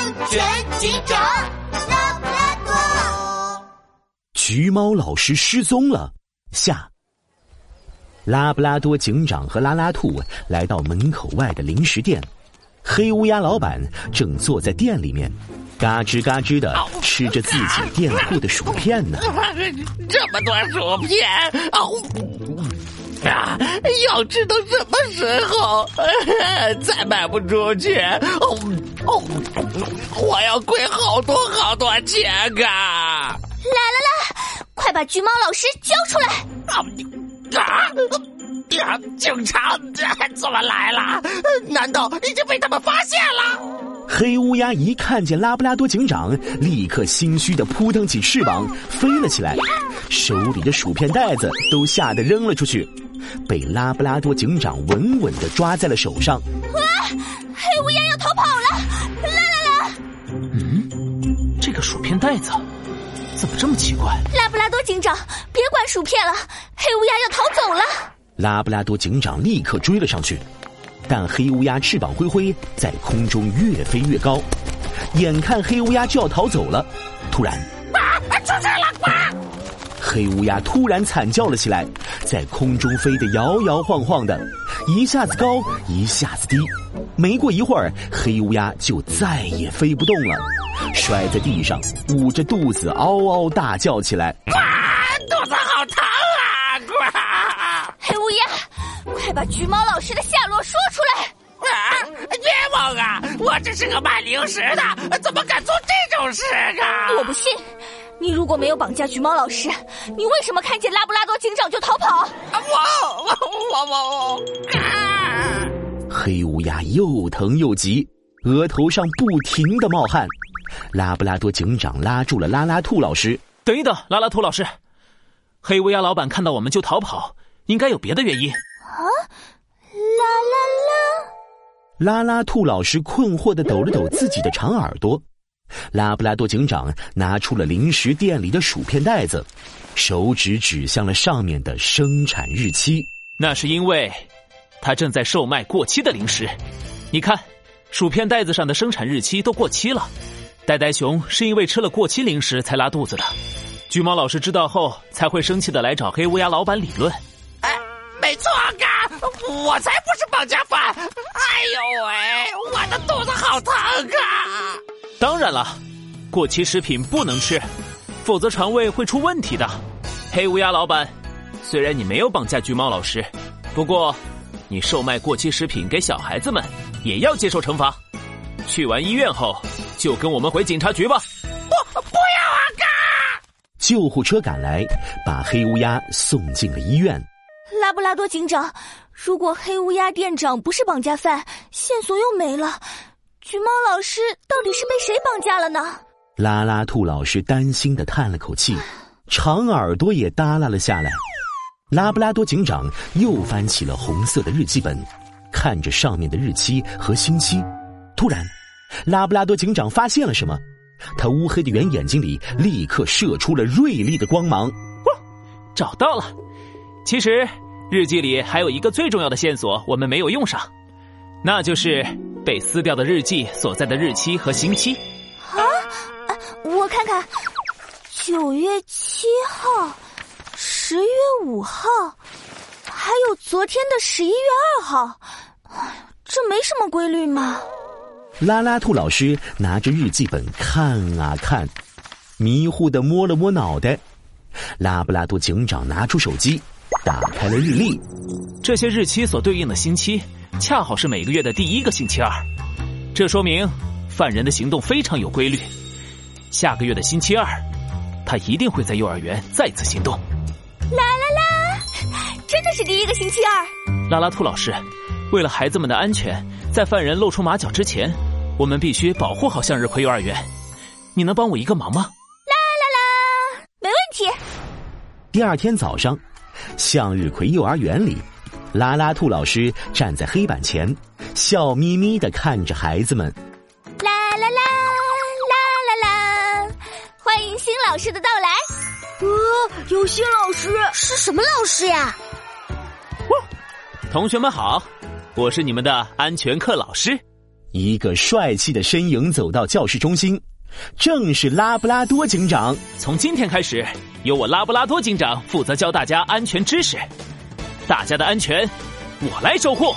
安全警长拉布拉多。橘猫老师失踪了。下，拉布拉多警长和拉拉兔来到门口外的零食店，黑乌鸦老板正坐在店里面，嘎吱嘎吱的吃着自己店铺的薯片呢。这么多薯片，哦啊！要吃到什么时候？再卖不出去，哦哦，我要亏好多好多钱啊！来来来！快把橘猫老师交出来！啊啊！呀，警察怎么来了？难道已经被他们发现了？黑乌鸦一看见拉布拉多警长，立刻心虚的扑腾起翅膀飞了起来，手里的薯片袋子都吓得扔了出去，被拉布拉多警长稳稳的抓在了手上。啊！黑乌鸦要逃跑了！来来来！嗯，这个薯片袋子怎么这么奇怪？拉布拉多警长，别管薯片了，黑乌鸦要逃走了！拉布拉多警长立刻追了上去。但黑乌鸦翅膀挥挥，在空中越飞越高，眼看黑乌鸦就要逃走了，突然，啊！出事了！啊！黑乌鸦突然惨叫了起来，在空中飞得摇摇晃晃的，一下子高，一下子低。没过一会儿，黑乌鸦就再也飞不动了，摔在地上，捂着肚子嗷嗷大叫起来：“！肚子好疼啊！”啊！黑乌鸦。快把橘猫老师的下落说出来！啊，冤枉啊！我只是个卖零食的，怎么敢做这种事啊？我不信！你如果没有绑架橘猫老师，你为什么看见拉布拉多警长就逃跑？我我我我！啊！黑乌鸦又疼又急，额头上不停的冒汗。拉布拉多警长拉住了拉拉兔老师：“等一等，拉拉兔老师，黑乌鸦老板看到我们就逃跑，应该有别的原因。”啊，啦啦啦！拉拉兔老师困惑的抖了抖自己的长耳朵。拉布拉多警长拿出了零食店里的薯片袋子，手指指向了上面的生产日期。那是因为他正在售卖过期的零食。你看，薯片袋子上的生产日期都过期了。呆呆熊是因为吃了过期零食才拉肚子的。橘猫老师知道后才会生气的来找黑乌鸦老板理论。没错啊，我才不是绑架犯！哎呦喂，我的肚子好疼啊！当然了，过期食品不能吃，否则肠胃会出问题的。黑乌鸦老板，虽然你没有绑架橘猫老师，不过你售卖过期食品给小孩子们，也要接受惩罚。去完医院后，就跟我们回警察局吧。不，不要啊！嘎！救护车赶来，把黑乌鸦送进了医院。拉布拉多警长，如果黑乌鸦店长不是绑架犯，线索又没了，橘猫老师到底是被谁绑架了呢？拉拉兔老师担心的叹了口气，长耳朵也耷拉了下来。拉布拉多警长又翻起了红色的日记本，看着上面的日期和星期，突然，拉布拉多警长发现了什么，他乌黑的圆眼睛里立刻射出了锐利的光芒。哇，找到了！其实。日记里还有一个最重要的线索，我们没有用上，那就是被撕掉的日记所在的日期和星期。啊，我看看，九月七号，十月五号，还有昨天的十一月二号。哎，这没什么规律吗？拉拉兔老师拿着日记本看啊看，迷糊的摸了摸脑袋。拉布拉多警长拿出手机。打开了日历，这些日期所对应的星期，恰好是每个月的第一个星期二。这说明犯人的行动非常有规律。下个月的星期二，他一定会在幼儿园再次行动。啦啦啦！真的是第一个星期二。拉拉兔老师，为了孩子们的安全，在犯人露出马脚之前，我们必须保护好向日葵幼儿园。你能帮我一个忙吗？啦啦啦！没问题。第二天早上。向日葵幼儿园里，拉拉兔老师站在黑板前，笑眯眯的看着孩子们。啦啦啦啦啦啦！欢迎新老师的到来。哇，有新老师？是什么老师呀？同学们好，我是你们的安全课老师。一个帅气的身影走到教室中心，正是拉布拉多警长。从今天开始，由我拉布拉多警长负责教大家安全知识，大家的安全我来守护。